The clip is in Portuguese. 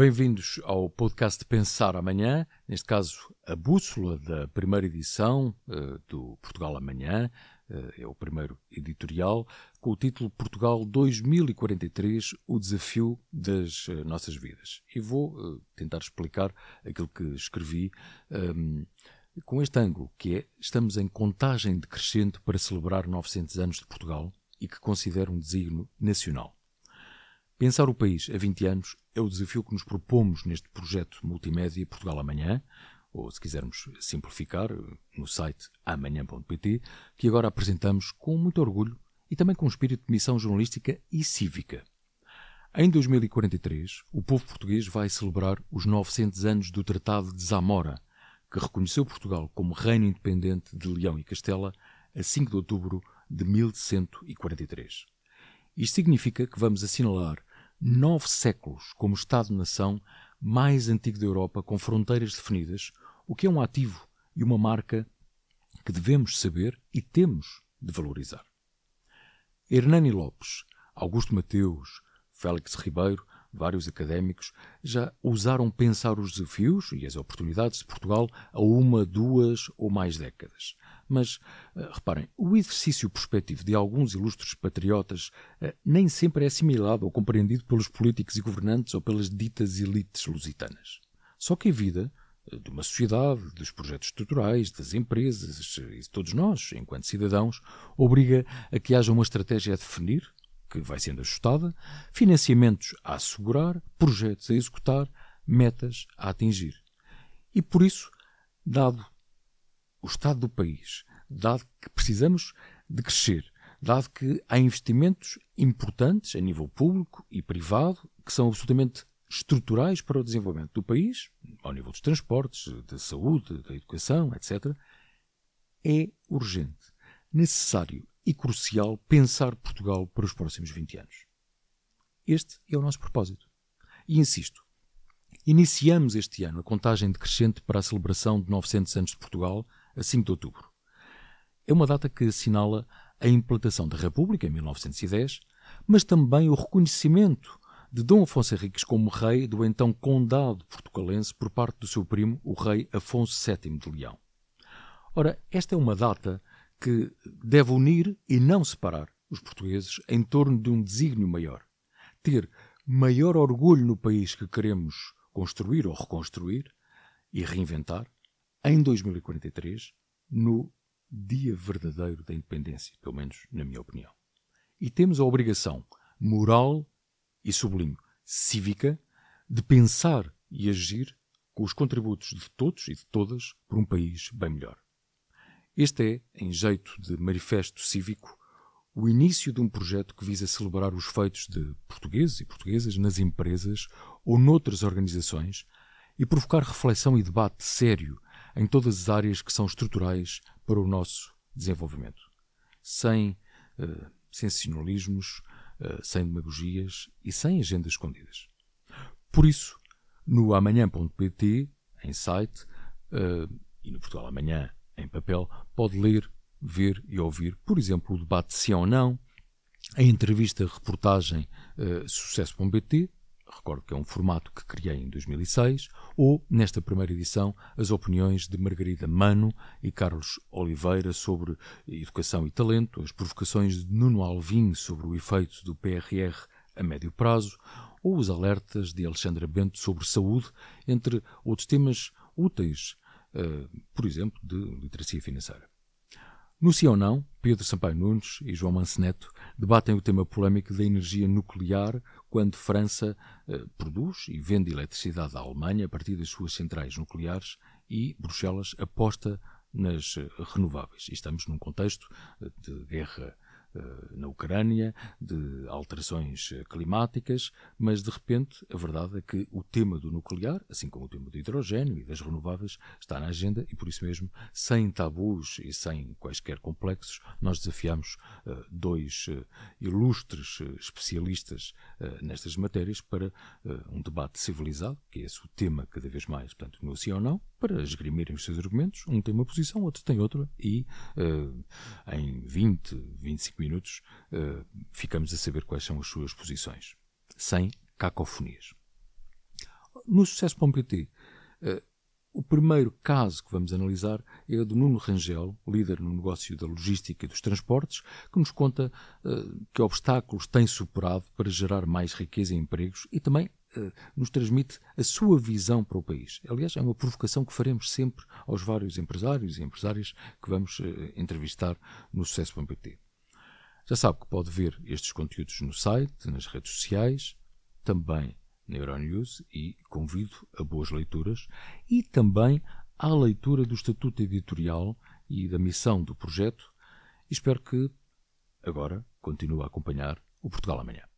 Bem-vindos ao podcast Pensar Amanhã, neste caso a bússola da primeira edição uh, do Portugal Amanhã, uh, é o primeiro editorial, com o título Portugal 2043, o desafio das uh, nossas vidas. E vou tentar explicar aquilo que escrevi um, com este ângulo, que é, estamos em contagem decrescente para celebrar 900 anos de Portugal e que considero um desígnio nacional. Pensar o país a 20 anos é o desafio que nos propomos neste projeto multimédia Portugal Amanhã, ou se quisermos simplificar, no site amanhã.pt, que agora apresentamos com muito orgulho e também com um espírito de missão jornalística e cívica. Em 2043, o povo português vai celebrar os 900 anos do Tratado de Zamora, que reconheceu Portugal como reino independente de Leão e Castela a 5 de outubro de 1143. Isto significa que vamos assinalar nove séculos como Estado-nação mais antigo da Europa, com fronteiras definidas, o que é um ativo e uma marca que devemos saber e temos de valorizar. Hernani Lopes, Augusto Mateus, Félix Ribeiro, vários académicos, já ousaram pensar os desafios e as oportunidades de Portugal a uma, duas ou mais décadas. Mas, uh, reparem, o exercício perspectivo de alguns ilustres patriotas uh, nem sempre é assimilado ou compreendido pelos políticos e governantes ou pelas ditas elites lusitanas. Só que a vida eh, de uma sociedade, dos projetos estruturais, das empresas e de todos nós, enquanto cidadãos, obriga a que haja uma estratégia a definir, que vai sendo ajustada, financiamentos a assegurar, projetos a executar, metas a atingir. E por isso, dado o estado do país, dado que precisamos de crescer, dado que há investimentos importantes a nível público e privado que são absolutamente estruturais para o desenvolvimento do país, ao nível dos transportes, da saúde, da educação, etc., é urgente, necessário e crucial pensar Portugal para os próximos 20 anos. Este é o nosso propósito. E insisto, iniciamos este ano a contagem decrescente para a celebração de 900 anos de Portugal a 5 de outubro. É uma data que assinala a implantação da República, em 1910, mas também o reconhecimento de Dom Afonso Henriques como rei do então Condado portugalense por parte do seu primo, o rei Afonso VII de Leão. Ora, esta é uma data que deve unir e não separar os portugueses em torno de um desígnio maior. Ter maior orgulho no país que queremos construir ou reconstruir e reinventar, em 2043, no dia verdadeiro da independência, pelo menos na minha opinião. E temos a obrigação moral e sublime, cívica, de pensar e agir com os contributos de todos e de todas por um país bem melhor. Este é, em jeito de manifesto cívico, o início de um projeto que visa celebrar os feitos de portugueses e portuguesas nas empresas ou noutras organizações e provocar reflexão e debate sério em todas as áreas que são estruturais para o nosso desenvolvimento. Sem uh, sensacionalismos, uh, sem demagogias e sem agendas escondidas. Por isso, no amanhã.pt, em site, uh, e no Portugal Amanhã, em papel, pode ler, ver e ouvir, por exemplo, o debate se ou não, a entrevista reportagem uh, sucesso.bt, recordo que é um formato que criei em 2006, ou, nesta primeira edição, as opiniões de Margarida Mano e Carlos Oliveira sobre educação e talento, as provocações de Nuno Alvim sobre o efeito do PRR a médio prazo, ou os alertas de Alexandra Bento sobre saúde, entre outros temas úteis, por exemplo, de literacia financeira. No Sim ou Não, Pedro Sampaio Nunes e João Manceneto debatem o tema polémico da energia nuclear quando França eh, produz e vende eletricidade à Alemanha a partir das suas centrais nucleares e Bruxelas aposta nas eh, renováveis. E estamos num contexto eh, de guerra eh, na Ucrânia, de alterações eh, climáticas, mas de repente a verdade é que o tema do nuclear, assim como o tema do hidrogênio e das renováveis, está na agenda e por isso mesmo, sem tabus e sem quaisquer complexos, nós desafiamos uh, dois ilustres especialistas nestas matérias para um debate civilizado, que é esse o tema cada vez mais, portanto, no sim ou não, para esgrimirem os seus argumentos. Um tem uma posição, outro tem outra e em 20, 25 minutos, uh, ficamos a saber quais são as suas posições, sem cacofonias. No Sucesso.pt, uh, o primeiro caso que vamos analisar é o do Nuno Rangel, líder no negócio da logística e dos transportes, que nos conta uh, que obstáculos tem superado para gerar mais riqueza e empregos e também uh, nos transmite a sua visão para o país. Aliás, é uma provocação que faremos sempre aos vários empresários e empresárias que vamos uh, entrevistar no Sucesso.pt. Já sabe que pode ver estes conteúdos no site, nas redes sociais, também na Euronews e convido a boas leituras e também à leitura do Estatuto Editorial e da missão do projeto. Espero que agora continue a acompanhar o Portugal Amanhã.